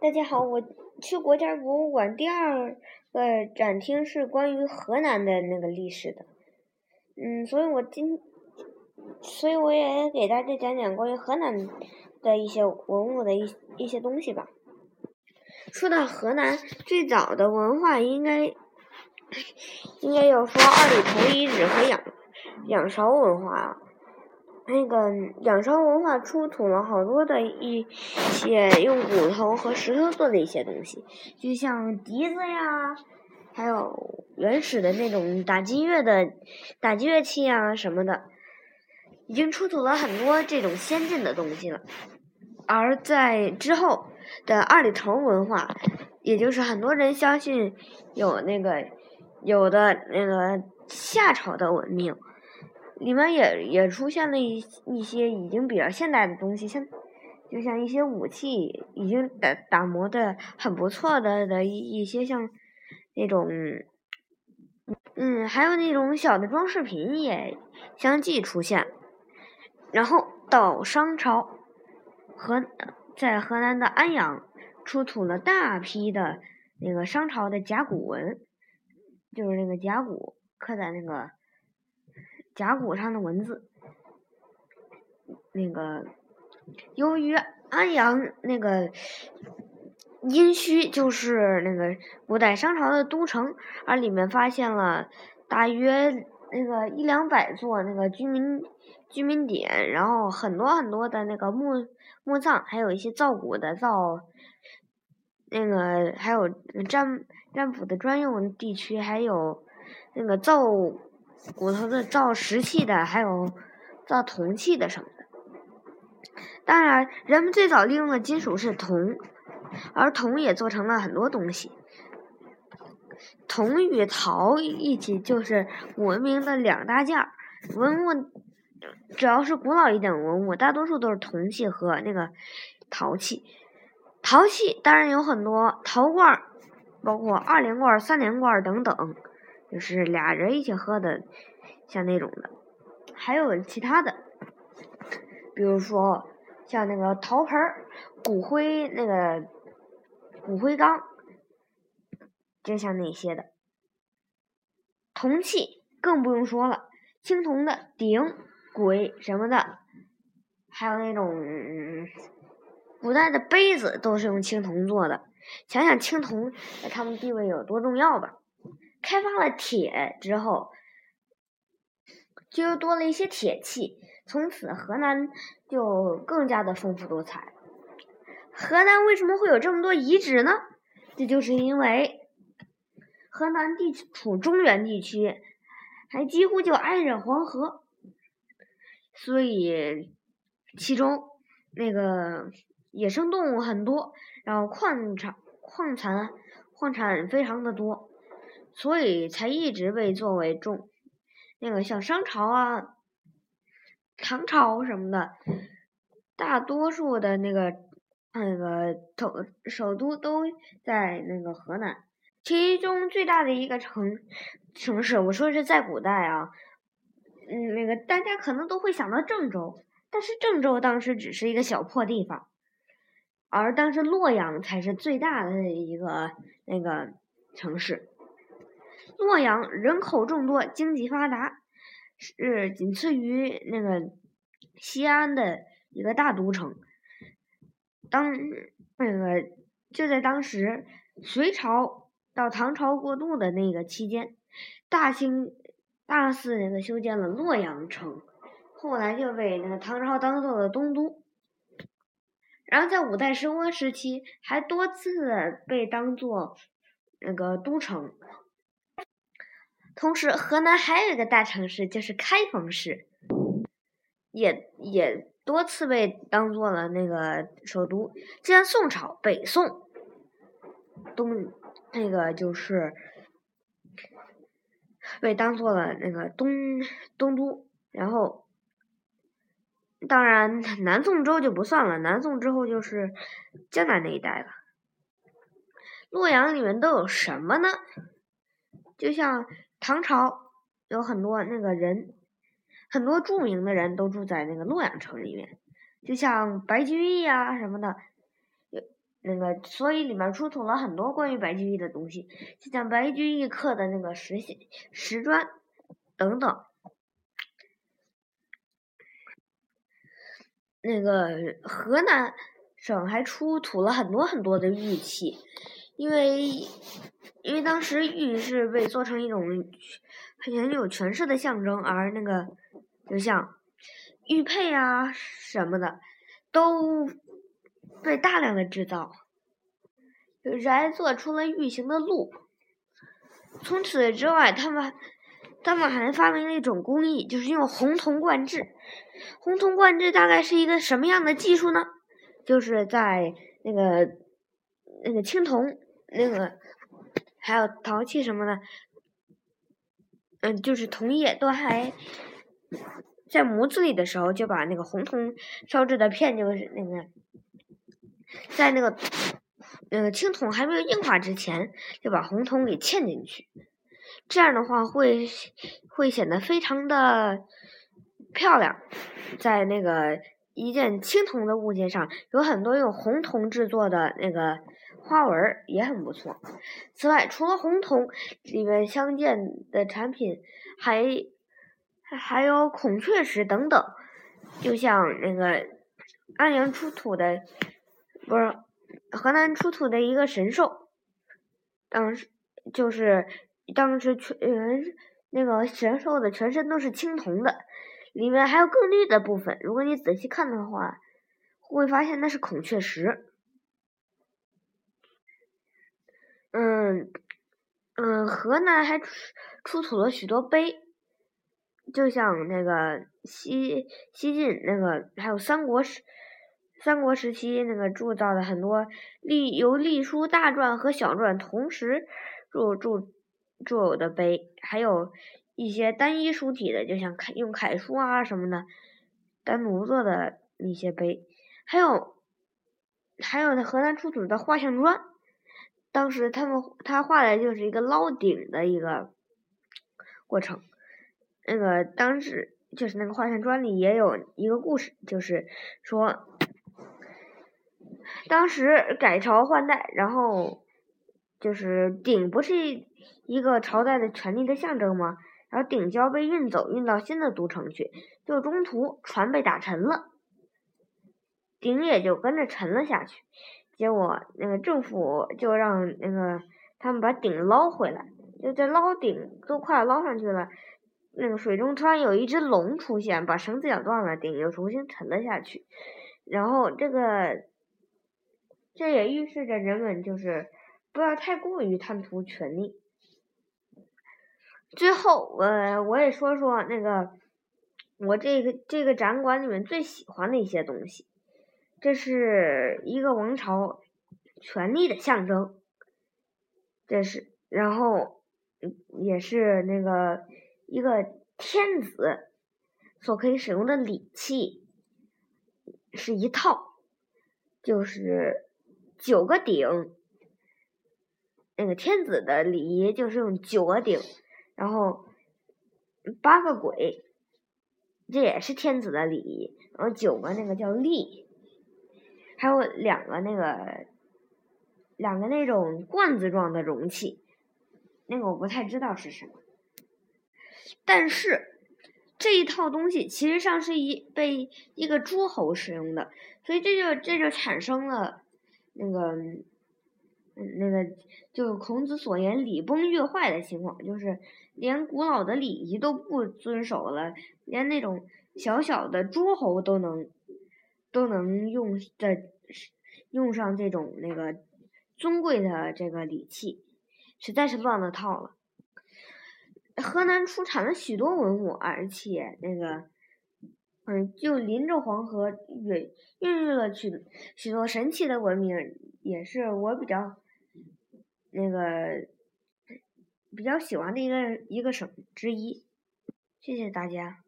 大家好，我去国家博物馆第二个展厅是关于河南的那个历史的，嗯，所以我今，所以我也给大家讲讲关于河南的一些文物的一一些东西吧。说到河南最早的文化，应该应该要说二里头遗址和仰仰韶文化。那个仰韶文化出土了好多的一些用骨头和石头做的一些东西，就像笛子呀，还有原始的那种打击乐的打击乐器啊什么的，已经出土了很多这种先进的东西了。而在之后的二里头文化，也就是很多人相信有那个有的那个夏朝的文明。里面也也出现了一一些已经比较现代的东西，像就像一些武器已经打打磨的很不错的的一一些像那种，嗯，还有那种小的装饰品也相继出现。然后到商朝，河在河南的安阳出土了大批的那个商朝的甲骨文，就是那个甲骨刻在那个。甲骨上的文字，那个由于安阳那个殷墟就是那个古代商朝的都城，而里面发现了大约那个一两百座那个居民居民点，然后很多很多的那个墓墓葬，还有一些造骨的造那个还有占占卜的专用地区，还有那个造。骨头的造石器的，还有造铜器的什么的。当然，人们最早利用的金属是铜，而铜也做成了很多东西。铜与陶一起就是文明的两大件儿。文物只要是古老一点的文物，大多数都是铜器和那个陶器。陶器当然有很多，陶罐，包括二连罐、三连罐等等。就是俩人一起喝的，像那种的，还有其他的，比如说像那个陶盆、骨灰那个骨灰缸，就像那些的。铜器更不用说了，青铜的鼎、簋什么的，还有那种古代的杯子都是用青铜做的。想想青铜在他们地位有多重要吧。开发了铁之后，就又多了一些铁器。从此，河南就更加的丰富多彩。河南为什么会有这么多遗址呢？这就是因为河南地处中原地区，还几乎就挨着黄河，所以其中那个野生动物很多，然后矿产、矿产、矿产非常的多。所以才一直被作为重，那个像商朝啊、唐朝什么的，大多数的那个那个首首都都在那个河南。其中最大的一个城城市，我说是在古代啊，嗯，那个大家可能都会想到郑州，但是郑州当时只是一个小破地方，而当时洛阳才是最大的一个那个城市。洛阳人口众多，经济发达，是仅次于那个西安的一个大都城。当那个就在当时隋朝到唐朝过渡的那个期间，大兴大肆那个修建了洛阳城，后来就被那个唐朝当做了东都。然后在五代十国时期，还多次被当做那个都城。同时，河南还有一个大城市，就是开封市，也也多次被当做了那个首都。既然宋朝、北宋、东那个就是被当做了那个东东都，然后当然南宋之后就不算了，南宋之后就是江南那一带了。洛阳里面都有什么呢？就像。唐朝有很多那个人，很多著名的人都住在那个洛阳城里面，就像白居易啊什么的。有那个，所以里面出土了很多关于白居易的东西，就像白居易刻的那个石石砖等等。那个河南省还出土了很多很多的玉器，因为因为当时玉是被做成一种很有权势的象征，而那个就像玉佩啊什么的都。被大量的制造，人还做出了玉形的鹿。除此之外，他们他们还发明了一种工艺，就是用红铜灌制。红铜灌制大概是一个什么样的技术呢？就是在那个那个青铜、那个还有陶器什么的，嗯，就是铜叶都还在模子里的时候，就把那个红铜烧制的片，就是那个。在那个，那个，青铜还没有硬化之前，就把红铜给嵌进去，这样的话会会显得非常的漂亮。在那个一件青铜的物件上，有很多用红铜制作的那个花纹，也很不错。此外，除了红铜里面相见的产品，还还有孔雀石等等，就像那个安阳出土的。不是河南出土的一个神兽，当时就是当时全那个神兽的全身都是青铜的，里面还有更绿的部分。如果你仔细看的话，会发现那是孔雀石。嗯嗯，河南还出出土了许多碑，就像那个西西晋那个，还有三国时。三国时期，那个铸造的很多隶由隶书大篆和小篆同时铸铸铸有的碑，还有一些单一书体的，就像楷用楷书啊什么的单独做的那些碑，还有还有那河南出土的画像砖，当时他们他画的就是一个捞顶的一个过程，那个当时就是那个画像砖里也有一个故事，就是说。当时改朝换代，然后就是鼎不是一个朝代的权力的象征吗？然后鼎就要被运走，运到新的都城去，就中途船被打沉了，鼎也就跟着沉了下去。结果那个政府就让那个他们把鼎捞回来，就在捞鼎都快捞上去了，那个水中突然有一只龙出现，把绳子咬断了，鼎又重新沉了下去。然后这个。这也预示着人们就是不要太过于贪图权力。最后，我我也说说那个我这个这个展馆里面最喜欢的一些东西。这是一个王朝权力的象征，这是然后也是那个一个天子所可以使用的礼器，是一套，就是。九个鼎，那个天子的礼仪就是用九个鼎，然后八个簋，这也是天子的礼仪。然后九个那个叫立，还有两个那个两个那种罐子状的容器，那个我不太知道是什么。但是这一套东西其实上是一被一个诸侯使用的，所以这就这就产生了。那个，嗯，那个，就孔子所言“礼崩乐坏”的情况，就是连古老的礼仪都不遵守了，连那种小小的诸侯都能都能用的用上这种那个尊贵的这个礼器，实在是乱了套了。河南出产了许多文物，而且那个。嗯，就临着黄河，孕孕育了许许多神奇的文明，也是我比较那个比较喜欢的一个一个省之一。谢谢大家。